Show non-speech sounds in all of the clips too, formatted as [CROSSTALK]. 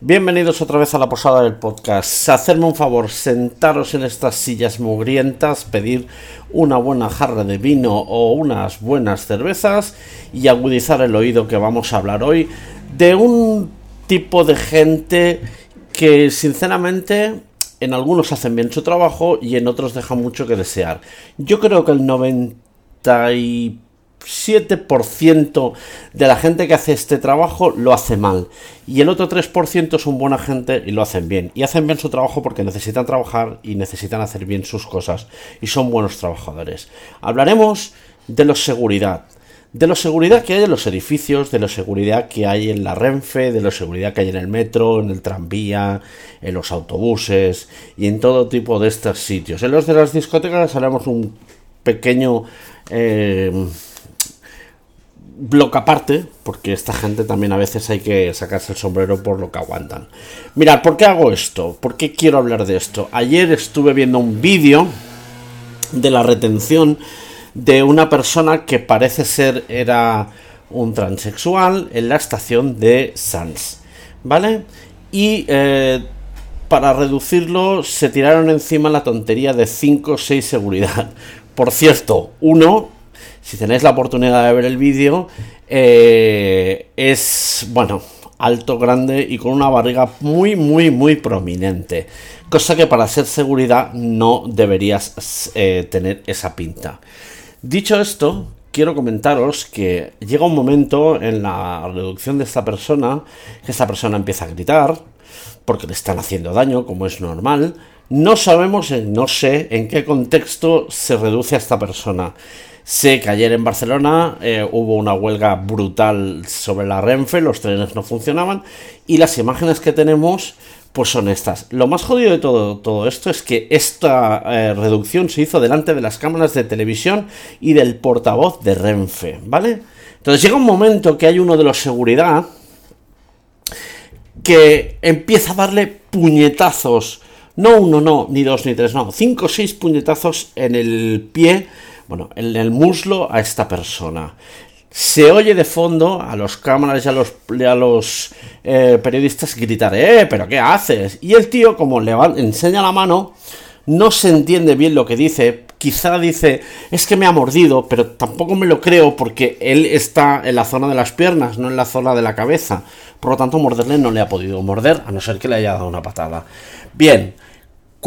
Bienvenidos otra vez a la posada del podcast. Hacerme un favor, sentaros en estas sillas mugrientas, pedir una buena jarra de vino o unas buenas cervezas y agudizar el oído que vamos a hablar hoy de un tipo de gente que sinceramente en algunos hacen bien su trabajo y en otros dejan mucho que desear. Yo creo que el 90 y 7% de la gente que hace este trabajo lo hace mal y el otro 3% son buena gente y lo hacen bien. Y hacen bien su trabajo porque necesitan trabajar y necesitan hacer bien sus cosas y son buenos trabajadores. Hablaremos de la seguridad. De la seguridad que hay en los edificios, de la seguridad que hay en la Renfe, de la seguridad que hay en el metro, en el tranvía, en los autobuses y en todo tipo de estos sitios. En los de las discotecas haremos un pequeño... Eh, bloque aparte, porque esta gente también a veces hay que sacarse el sombrero por lo que aguantan. Mirad, ¿por qué hago esto? ¿Por qué quiero hablar de esto? Ayer estuve viendo un vídeo de la retención de una persona que parece ser era un transexual en la estación de Sans, ¿vale? Y eh, para reducirlo se tiraron encima la tontería de 5 o 6 seguridad. [LAUGHS] Por cierto, uno si tenéis la oportunidad de ver el vídeo, eh, es, bueno, alto, grande y con una barriga muy, muy, muy prominente. Cosa que para ser seguridad no deberías eh, tener esa pinta. Dicho esto, quiero comentaros que llega un momento en la reducción de esta persona que esta persona empieza a gritar porque le están haciendo daño, como es normal. No sabemos, no sé en qué contexto se reduce a esta persona. Sé que ayer en Barcelona eh, hubo una huelga brutal sobre la Renfe, los trenes no funcionaban y las imágenes que tenemos pues son estas. Lo más jodido de todo, todo esto es que esta eh, reducción se hizo delante de las cámaras de televisión y del portavoz de Renfe, ¿vale? Entonces llega un momento que hay uno de los seguridad que empieza a darle puñetazos, no uno, no, ni dos, ni tres, no, cinco o seis puñetazos en el pie bueno, en el muslo a esta persona. Se oye de fondo a los cámaras y a los, eh, periodistas gritar, ¡eh, pero qué haces! Y el tío, como le enseña la mano, no se entiende bien lo que dice. Quizá dice, es que me ha mordido, pero tampoco me lo creo porque él está en la zona de las piernas, no en la zona de la cabeza. Por lo tanto, morderle no le ha podido morder, a no ser que le haya dado una patada. Bien,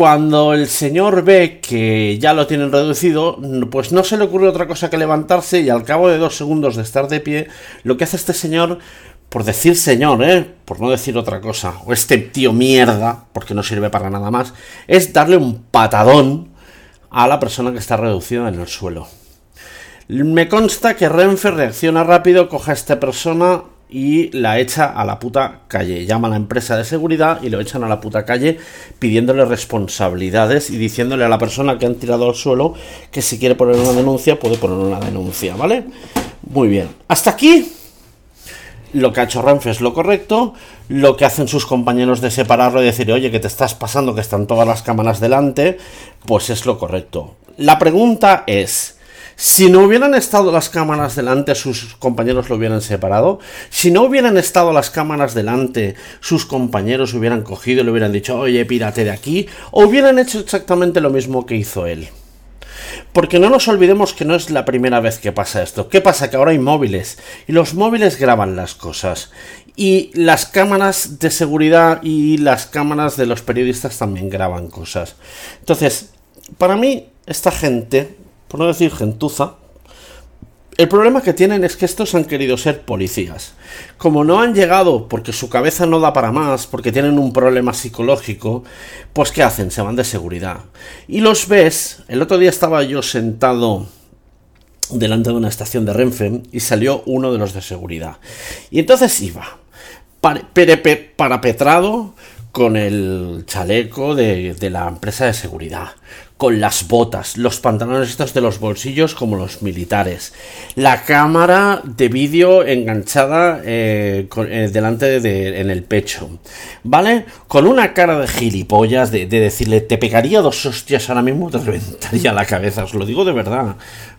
cuando el señor ve que ya lo tienen reducido, pues no se le ocurre otra cosa que levantarse y al cabo de dos segundos de estar de pie, lo que hace este señor, por decir señor, ¿eh? por no decir otra cosa, o este tío mierda, porque no sirve para nada más, es darle un patadón a la persona que está reducida en el suelo. Me consta que Renfe reacciona rápido, coge a esta persona, y la echa a la puta calle. Llama a la empresa de seguridad y lo echan a la puta calle pidiéndole responsabilidades y diciéndole a la persona que han tirado al suelo que si quiere poner una denuncia puede poner una denuncia, ¿vale? Muy bien. Hasta aquí lo que ha hecho Renfe es lo correcto, lo que hacen sus compañeros de separarlo y decir, oye, que te estás pasando, que están todas las cámaras delante, pues es lo correcto. La pregunta es, si no hubieran estado las cámaras delante, sus compañeros lo hubieran separado. Si no hubieran estado las cámaras delante, sus compañeros hubieran cogido y le hubieran dicho, oye, pírate de aquí. O hubieran hecho exactamente lo mismo que hizo él. Porque no nos olvidemos que no es la primera vez que pasa esto. ¿Qué pasa? Que ahora hay móviles. Y los móviles graban las cosas. Y las cámaras de seguridad y las cámaras de los periodistas también graban cosas. Entonces, para mí, esta gente por no decir gentuza, el problema que tienen es que estos han querido ser policías. Como no han llegado porque su cabeza no da para más, porque tienen un problema psicológico, pues ¿qué hacen? Se van de seguridad. Y los ves, el otro día estaba yo sentado delante de una estación de Renfe y salió uno de los de seguridad. Y entonces iba, parapetrado, con el chaleco de, de, la empresa de seguridad, con las botas, los pantalones estos de los bolsillos como los militares, la cámara de vídeo enganchada eh, eh, delante de, en el pecho, ¿vale? Con una cara de gilipollas de, de, decirle te pegaría dos hostias ahora mismo te [LAUGHS] reventaría la cabeza, os lo digo de verdad,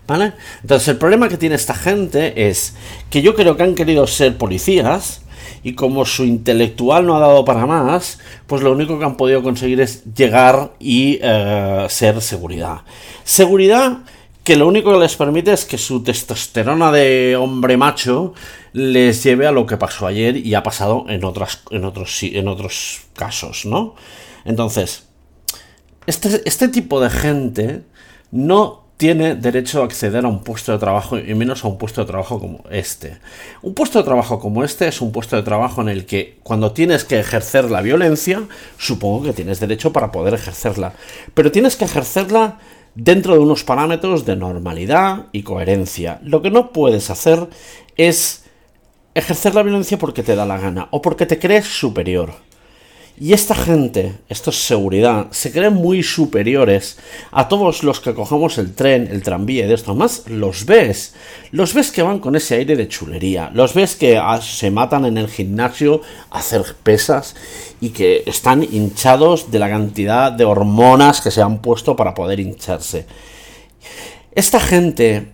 ¿vale? Entonces el problema que tiene esta gente es que yo creo que han querido ser policías y como su intelectual no ha dado para más, pues lo único que han podido conseguir es llegar y eh, ser seguridad. Seguridad que lo único que les permite es que su testosterona de hombre macho les lleve a lo que pasó ayer y ha pasado en, otras, en, otros, en otros casos, ¿no? Entonces, este, este tipo de gente no tiene derecho a acceder a un puesto de trabajo y menos a un puesto de trabajo como este. Un puesto de trabajo como este es un puesto de trabajo en el que cuando tienes que ejercer la violencia, supongo que tienes derecho para poder ejercerla, pero tienes que ejercerla dentro de unos parámetros de normalidad y coherencia. Lo que no puedes hacer es ejercer la violencia porque te da la gana o porque te crees superior. Y esta gente, esto es seguridad, se creen muy superiores a todos los que cogemos el tren, el tranvía y de esto. Más los ves, los ves que van con ese aire de chulería, los ves que ah, se matan en el gimnasio a hacer pesas y que están hinchados de la cantidad de hormonas que se han puesto para poder hincharse. Esta gente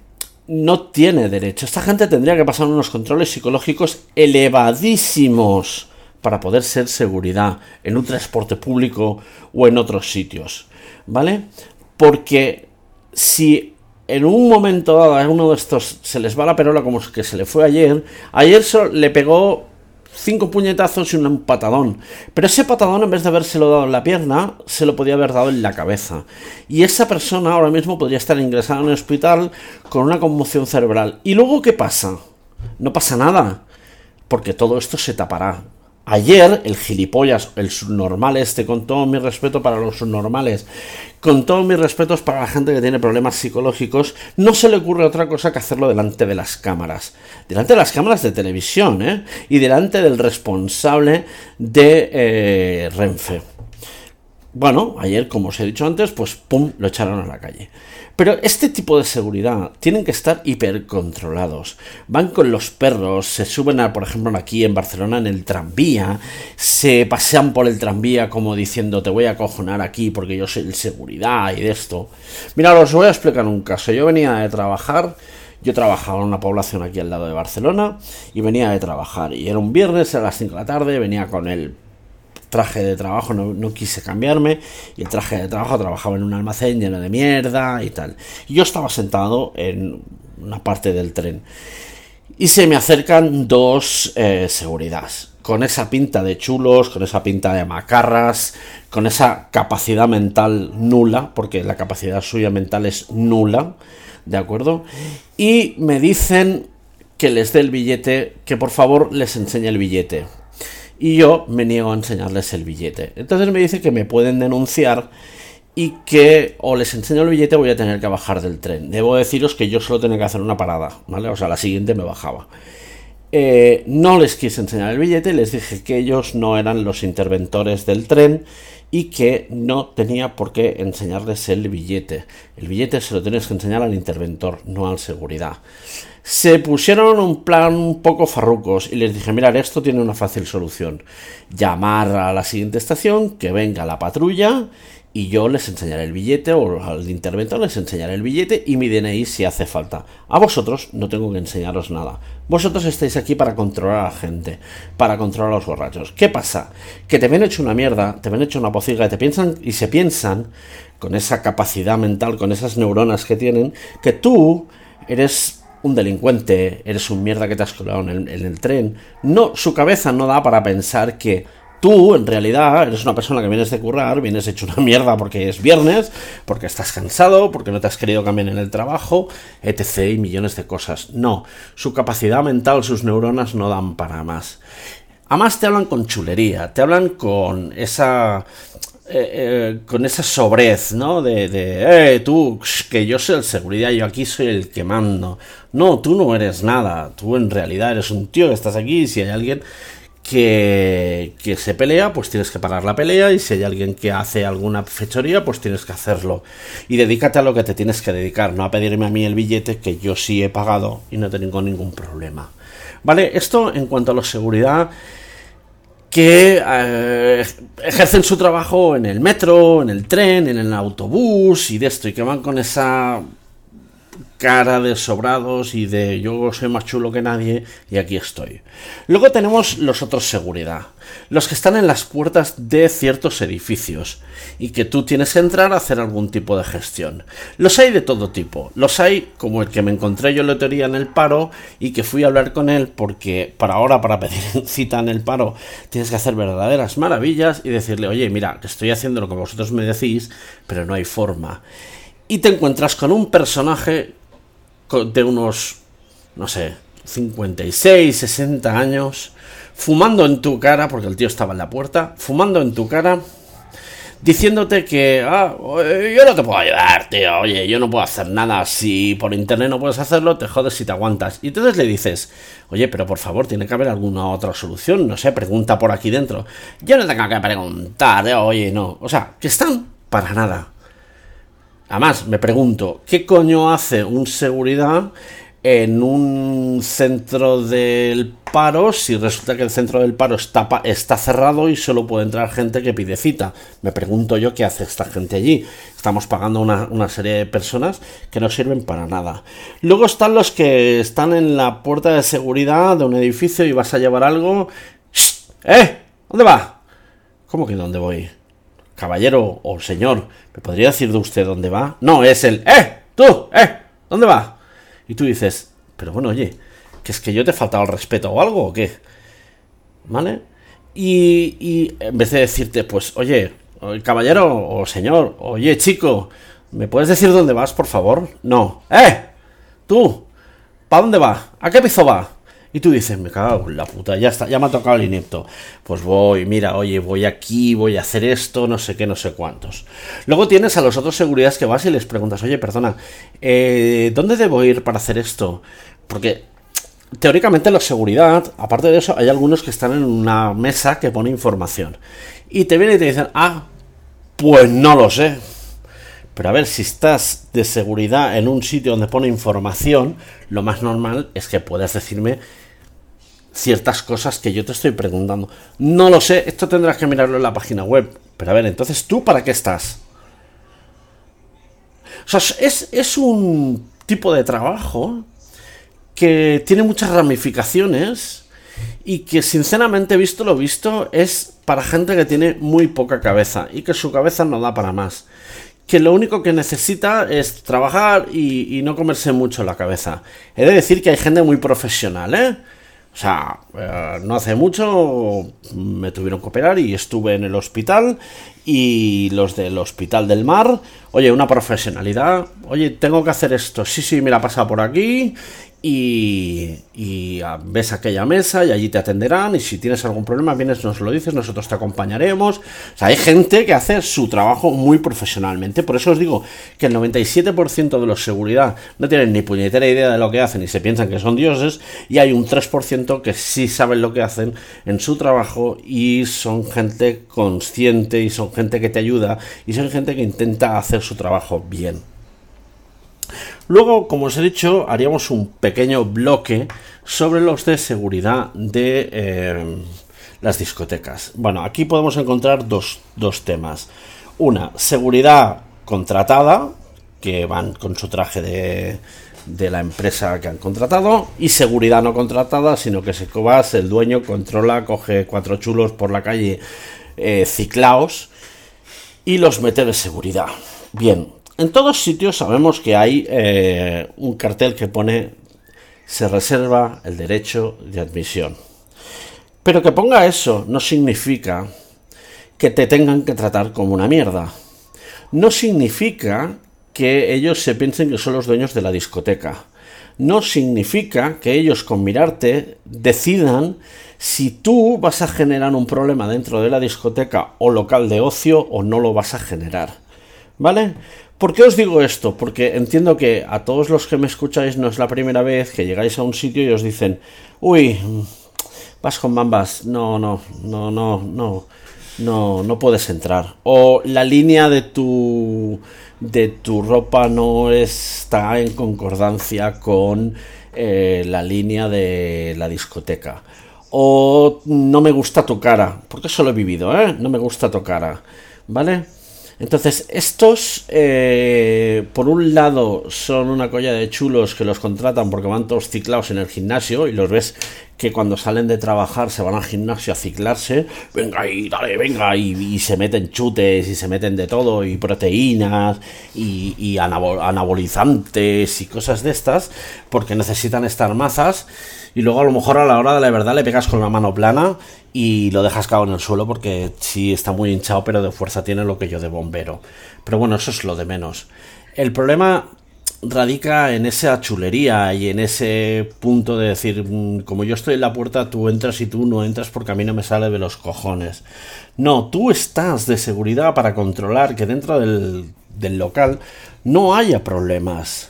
no tiene derecho, esta gente tendría que pasar unos controles psicológicos elevadísimos para poder ser seguridad en un transporte público o en otros sitios, ¿vale? Porque si en un momento dado a uno de estos se les va la perola como que se le fue ayer, ayer le pegó cinco puñetazos y un patadón. Pero ese patadón, en vez de habérselo dado en la pierna, se lo podía haber dado en la cabeza. Y esa persona ahora mismo podría estar ingresada en un hospital con una conmoción cerebral. ¿Y luego qué pasa? No pasa nada. Porque todo esto se tapará. Ayer el gilipollas, el subnormal este, con todo mi respeto para los subnormales, con todos mis respetos para la gente que tiene problemas psicológicos, no se le ocurre otra cosa que hacerlo delante de las cámaras. Delante de las cámaras de televisión, ¿eh? Y delante del responsable de eh, Renfe. Bueno, ayer, como os he dicho antes, pues pum, lo echaron a la calle. Pero este tipo de seguridad tienen que estar hipercontrolados. Van con los perros, se suben a, por ejemplo, aquí en Barcelona en el tranvía, se pasean por el tranvía como diciendo te voy a cojonar aquí porque yo soy el seguridad y de esto. Mira, os voy a explicar un caso. Yo venía de trabajar. Yo trabajaba en una población aquí al lado de Barcelona y venía de trabajar. Y era un viernes a las 5 de la tarde, venía con el traje de trabajo, no, quise cambiarme, y el traje de trabajo trabajaba en un almacén lleno de mierda y tal. Yo estaba sentado en una parte del tren. Y se me acercan dos eh, seguridades, con esa pinta de chulos, con esa pinta de macarras, con esa capacidad mental nula, porque la capacidad suya mental es nula, ¿de acuerdo? Y me dicen que les dé el billete, que por favor les enseñe el billete y yo me niego a enseñarles el billete. Entonces me dice que me pueden denunciar y que o les enseño el billete voy a tener que bajar del tren. Debo deciros que yo solo tenía que hacer una parada, ¿vale? O sea, la siguiente me bajaba. Eh, no les quise enseñar el billete, les dije que ellos no eran los interventores del tren y que no tenía por qué enseñarles el billete. El billete se lo tienes que enseñar al interventor, no al seguridad se pusieron un plan un poco farrucos y les dije, mirar, esto tiene una fácil solución. Llamar a la siguiente estación, que venga la patrulla y yo les enseñaré el billete o al interventor les enseñaré el billete y mi DNI si hace falta. A vosotros no tengo que enseñaros nada. Vosotros estáis aquí para controlar a la gente, para controlar a los borrachos. ¿Qué pasa? Que te ven hecho una mierda, te ven hecho una pociga y te piensan y se piensan con esa capacidad mental, con esas neuronas que tienen, que tú eres un delincuente, eres un mierda que te has colado en el, tren. No, su cabeza no da para pensar que tú, en realidad, eres una persona que vienes de currar, vienes hecho una [LAUGHS] mierda porque es viernes, porque estás cansado, porque no te has querido cambiar en el trabajo, etc. y millones de cosas. No, su capacidad mental, sus neuronas no dan para más. Además te hablan con chulería, te hablan con esa eh, con esa sobrez, ¿no? De, de eh, tú, que yo soy el seguridad, yo aquí soy el que mando. No, tú no eres nada, tú en realidad eres un tío que estás aquí y si hay alguien que, que se pelea, pues tienes que parar la pelea y si hay alguien que hace alguna fechoría, pues tienes que hacerlo. Y dedícate a lo que te tienes que dedicar, no a pedirme a mí el billete que yo sí he pagado y no tengo ningún problema. Vale, esto en cuanto a la seguridad que eh, ejercen su trabajo en el metro, en el tren, en el autobús y de esto, y que van con esa cara de sobrados y de yo soy más chulo que nadie y aquí estoy. Luego tenemos los otros seguridad, los que están en las puertas de ciertos edificios y que tú tienes que entrar a hacer algún tipo de gestión. Los hay de todo tipo, los hay como el que me encontré yo en lotería en el paro y que fui a hablar con él porque para ahora para pedir [LAUGHS] cita en el paro tienes que hacer verdaderas maravillas y decirle, oye, mira, que estoy haciendo lo que vosotros me decís, pero no hay forma. Y te encuentras con un personaje de unos, no sé, 56, 60 años, fumando en tu cara, porque el tío estaba en la puerta, fumando en tu cara, diciéndote que, ah, yo no te puedo ayudar, tío, oye, yo no puedo hacer nada, si por internet no puedes hacerlo, te jodes si te aguantas. Y entonces le dices, oye, pero por favor, tiene que haber alguna otra solución, no sé, pregunta por aquí dentro. Yo no tengo que preguntar, eh, oye, no, o sea, que están para nada. Además, me pregunto, ¿qué coño hace un seguridad en un centro del paro si resulta que el centro del paro está, cerrado y solo puede entrar gente que pide cita? Me pregunto yo qué hace esta gente allí. Estamos pagando una, una serie de personas que no sirven para nada. Luego están los que están en la puerta de seguridad de un edificio y vas a llevar algo. ¡Eh! ¿Dónde va? ¿Cómo que dónde voy? Caballero o señor, ¿me podría decir de usted dónde va? No, es el, ¡eh! ¡Tú! ¡eh! ¿Dónde va? Y tú dices, pero bueno, oye, que es que yo te he faltado el respeto o algo o qué? ¿Vale? Y, y en vez de decirte, pues, oye, caballero o señor, oye, chico, ¿me puedes decir dónde vas, por favor? No. ¡Eh! Tú, ¿para dónde va? ¿A qué piso va? Y tú dices, me cago en la puta, ya está, ya me ha tocado el inepto. Pues voy, mira, oye, voy aquí, voy a hacer esto, no sé qué, no sé cuántos. Luego tienes a los otros seguridades que vas y les preguntas, oye, perdona, eh, ¿dónde debo ir para hacer esto? Porque teóricamente la seguridad, aparte de eso, hay algunos que están en una mesa que pone información. Y te vienen y te dicen, ah, pues no lo sé. Pero a ver, si estás de seguridad en un sitio donde pone información, lo más normal es que puedas decirme ciertas cosas que yo te estoy preguntando. No lo sé, esto tendrás que mirarlo en la página web. Pero a ver, entonces, ¿tú para qué estás? Es, es un tipo de trabajo que tiene muchas ramificaciones y que sinceramente visto lo visto es para gente que tiene muy poca cabeza y que su cabeza no da para más que lo único que necesita es trabajar y, no comerse mucho la cabeza. He de decir que hay gente muy profesional, ¿eh? O sea, eh, no hace mucho me tuvieron que operar y estuve en el hospital y los del Hospital del Mar, oye, una profesionalidad, oye, tengo que hacer esto, sí, sí, mira, pasa por aquí y, ah, ves aquella mesa y allí te atenderán y si tienes algún problema vienes, nos lo dices, nosotros te acompañaremos. O sea, hay gente que hace su trabajo muy profesionalmente. Por eso os digo que el 97% de los seguridad no tienen ni puñetera idea de lo que hacen y se piensan que son dioses y hay un 3% que sí saben lo que hacen en su trabajo y son gente consciente y son gente que te ayuda y son gente que intenta hacer su trabajo bien. Luego, como os he dicho, haríamos un pequeño bloque sobre los de seguridad de eh, las discotecas. Bueno, aquí podemos encontrar dos, temas. Una, seguridad contratada, que van con su traje de, de la empresa que han contratado y seguridad no contratada, sino que se cobas, el dueño controla, coge cuatro chulos por la calle eh, ciclaos y los mete de seguridad. Bien, en todos sitios sabemos que hay eh, un cartel que pone se reserva el derecho de admisión. Pero que ponga eso no significa que te tengan que tratar como una mierda. No significa que ellos se piensen que son los dueños de la discoteca. No significa que ellos con mirarte decidan si tú vas a generar un problema dentro de la discoteca o local de ocio o no lo vas a generar. ¿Vale? ¿Por qué os digo esto? Porque entiendo que a todos los que me escucháis no es la primera vez que llegáis a un sitio y os dicen, uy, vas con bambas, no, no, no, no, no, no, no puedes entrar. O la línea de tu de tu ropa no está en concordancia con eh, la línea de la discoteca. O no me gusta tu cara, porque eso lo he vivido, ¿eh? No me gusta tu cara, ¿vale? Entonces, estos, eh, por un lado, son una colla de chulos que los contratan porque van todos ciclados en el gimnasio y los ves que cuando salen de trabajar se van al gimnasio a ciclarse, venga y dale, venga, y, se meten chutes y se meten de todo, y proteínas y, anabolizantes y cosas de estas, porque necesitan estar mazas, y luego a lo mejor a la hora de la verdad le pegas con la mano plana y lo dejas caer en el suelo porque sí está muy hinchado, pero de fuerza tiene lo que yo de bombero. Pero bueno, eso es lo de menos. El problema radica en esa chulería y en ese punto de decir, mm, como yo estoy en la puerta, tú entras y tú no entras porque a mí no me sale de los cojones. No, tú estás de seguridad para controlar que dentro del, del local no haya problemas.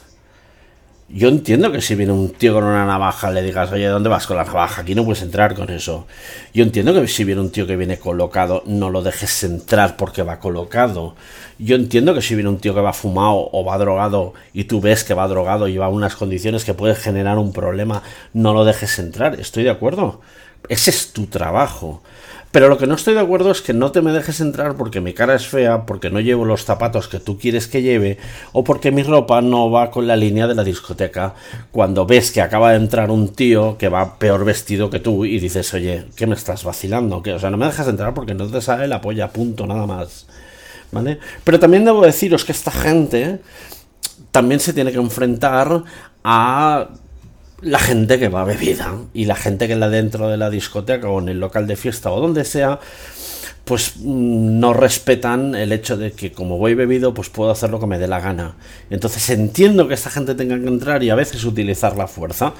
Yo entiendo que si viene un tío con una navaja le digas, oye, ¿dónde vas con la navaja? Aquí no puedes entrar con eso. Yo entiendo que si viene un tío que viene colocado, no lo dejes entrar porque va colocado. Yo entiendo que si viene un tío que va fumado o va drogado y tú ves que va drogado y va a unas condiciones que puede generar un problema, no lo dejes entrar. Estoy de acuerdo. Ese es tu trabajo. Pero lo que no estoy de acuerdo es que no te me dejes entrar porque mi cara es fea, porque no llevo los zapatos que tú quieres que lleve, o porque mi ropa no va con la línea de la discoteca. Cuando ves que acaba de entrar un tío que va peor vestido que tú y dices, oye, ¿qué me estás vacilando? que O sea, no me dejas entrar porque no te sale la polla, punto, nada más. ¿Vale? Pero también debo deciros que esta gente también se tiene que enfrentar a la gente que va bebida y la gente que la dentro de la discoteca o en el local de fiesta o donde sea, pues mm, no respetan el hecho de que como voy bebido, pues puedo hacer lo que me dé la gana. Entonces entiendo que esta gente tenga que entrar y a veces utilizar la fuerza.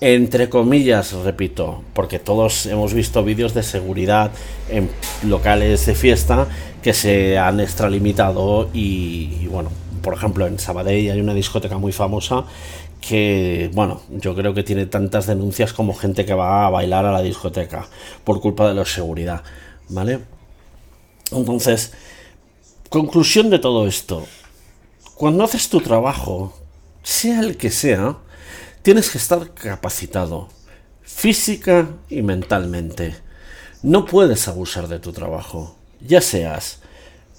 Entre comillas, repito, porque todos hemos visto vídeos de seguridad en locales de fiesta que se han extralimitado y, y bueno, por ejemplo en Sabadell hay una discoteca muy famosa que, bueno, yo creo que tiene tantas denuncias como gente que va a bailar a la discoteca por culpa de la seguridad, ¿vale? Entonces, conclusión de todo esto, cuando haces tu trabajo, sea el que sea, tienes que estar capacitado, física y mentalmente. No puedes abusar de tu trabajo, ya seas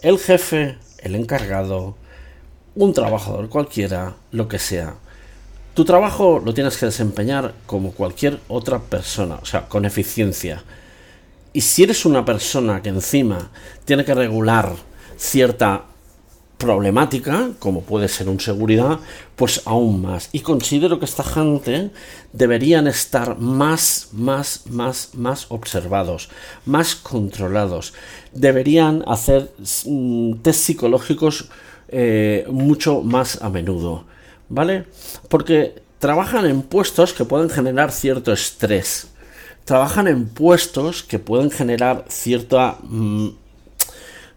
el jefe, el encargado, un trabajador cualquiera, lo que sea tu trabajo lo tienes que desempeñar como cualquier otra persona, o sea, con eficiencia. Y si eres una persona que encima tiene que regular cierta problemática, como puede ser un seguridad, pues aún más. Y considero que esta gente deberían estar más, más, más, más observados, más controlados. Deberían hacer mm, test psicológicos eh, mucho más a menudo. ¿vale? Porque trabajan en puestos que pueden generar cierto estrés. Trabajan en puestos que pueden generar cierta mm,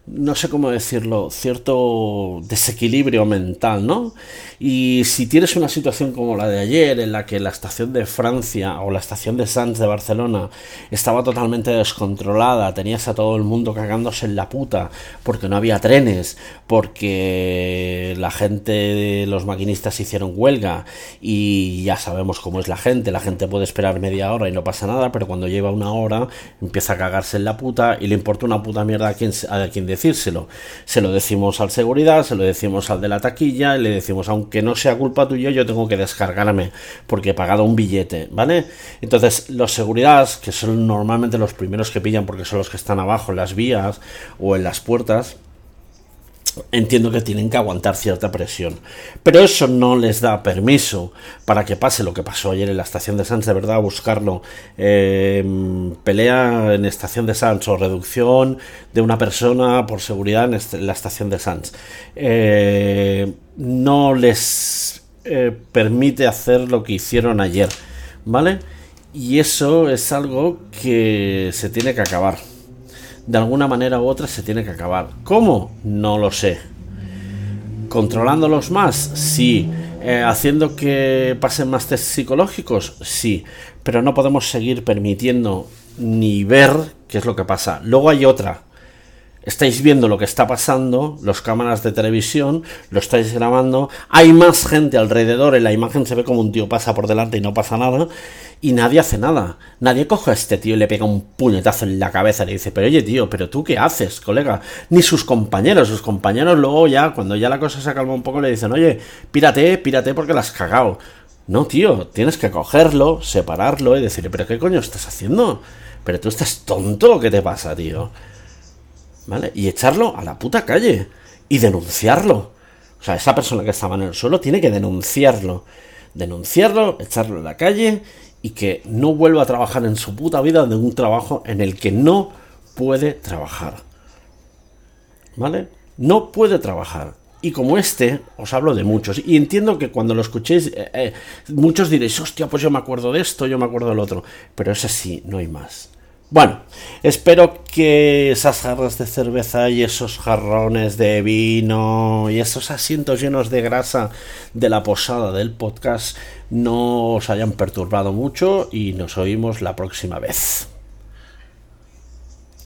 no sé cómo decirlo, cierto desequilibrio mental, ¿no? Y si tienes una situación como la de ayer, en la que la estación de Francia o la estación de Sants de Barcelona estaba totalmente descontrolada, tenías a todo el mundo cagándose en la puta, porque no había trenes, porque la gente, los maquinistas hicieron huelga, y ya sabemos cómo es la gente, la gente puede esperar media hora y no pasa nada, pero cuando lleva una hora empieza a cagarse en la puta y le importa una puta mierda a quien, a quien decírselo. Se lo decimos al seguridad, se lo decimos al de la taquilla, y le decimos, aunque no sea culpa tuya, yo tengo que descargarme porque he pagado un billete, ¿vale? Entonces, los seguridades, que son normalmente los primeros que pillan porque son los que están abajo en las vías o en las puertas, entiendo que tienen que aguantar cierta presión. Pero eso no les da permiso para que pase lo que pasó ayer en la estación de Sanz, de verdad, buscarlo. Em, pelea en estación de Sanz o reducción de una persona por seguridad en, la estación de Sanz. Eh, no les eh, permite hacer lo que hicieron ayer, ¿vale? Y eso es algo que se tiene que acabar de alguna manera u otra se tiene que acabar. ¿Cómo? No lo sé. ¿Controlándolos más? Sí. Eh, ¿Haciendo que pasen más test psicológicos? Sí. Pero no podemos seguir permitiendo ni ver qué es lo que pasa. Luego hay otra. Estáis viendo lo que está pasando, los cámaras de televisión, lo estáis grabando, hay más gente alrededor, en la imagen se ve como un tío pasa por delante y no pasa nada, y nadie hace nada. Nadie coge a este tío y le pega un puñetazo en la cabeza y le dice, pero oye tío, pero tú qué haces, colega? Ni sus compañeros, sus compañeros luego ya, cuando ya la cosa se calma un poco, le dicen, oye, pírate, pírate porque la has cagado. No, tío, tienes que cogerlo, separarlo y decirle, pero ¿qué coño estás haciendo? Pero tú estás tonto, ¿qué te pasa, tío? ¿Vale? Y echarlo a la puta calle y denunciarlo. O sea, esa persona que estaba en el suelo tiene que denunciarlo. Denunciarlo, echarlo a la calle y que no vuelva a trabajar en su puta vida de un trabajo en el que no puede trabajar. ¿Vale? No puede trabajar. Y como este, os hablo de muchos. Y entiendo que cuando lo escuchéis, eh, eh, muchos diréis, hostia, pues yo me acuerdo de esto, yo me acuerdo del otro. Pero es así, no hay más. Bueno, espero que esas jarras de cerveza y esos jarrones de vino y esos asientos llenos de grasa de la posada del podcast no os hayan perturbado mucho y nos oímos la próxima vez.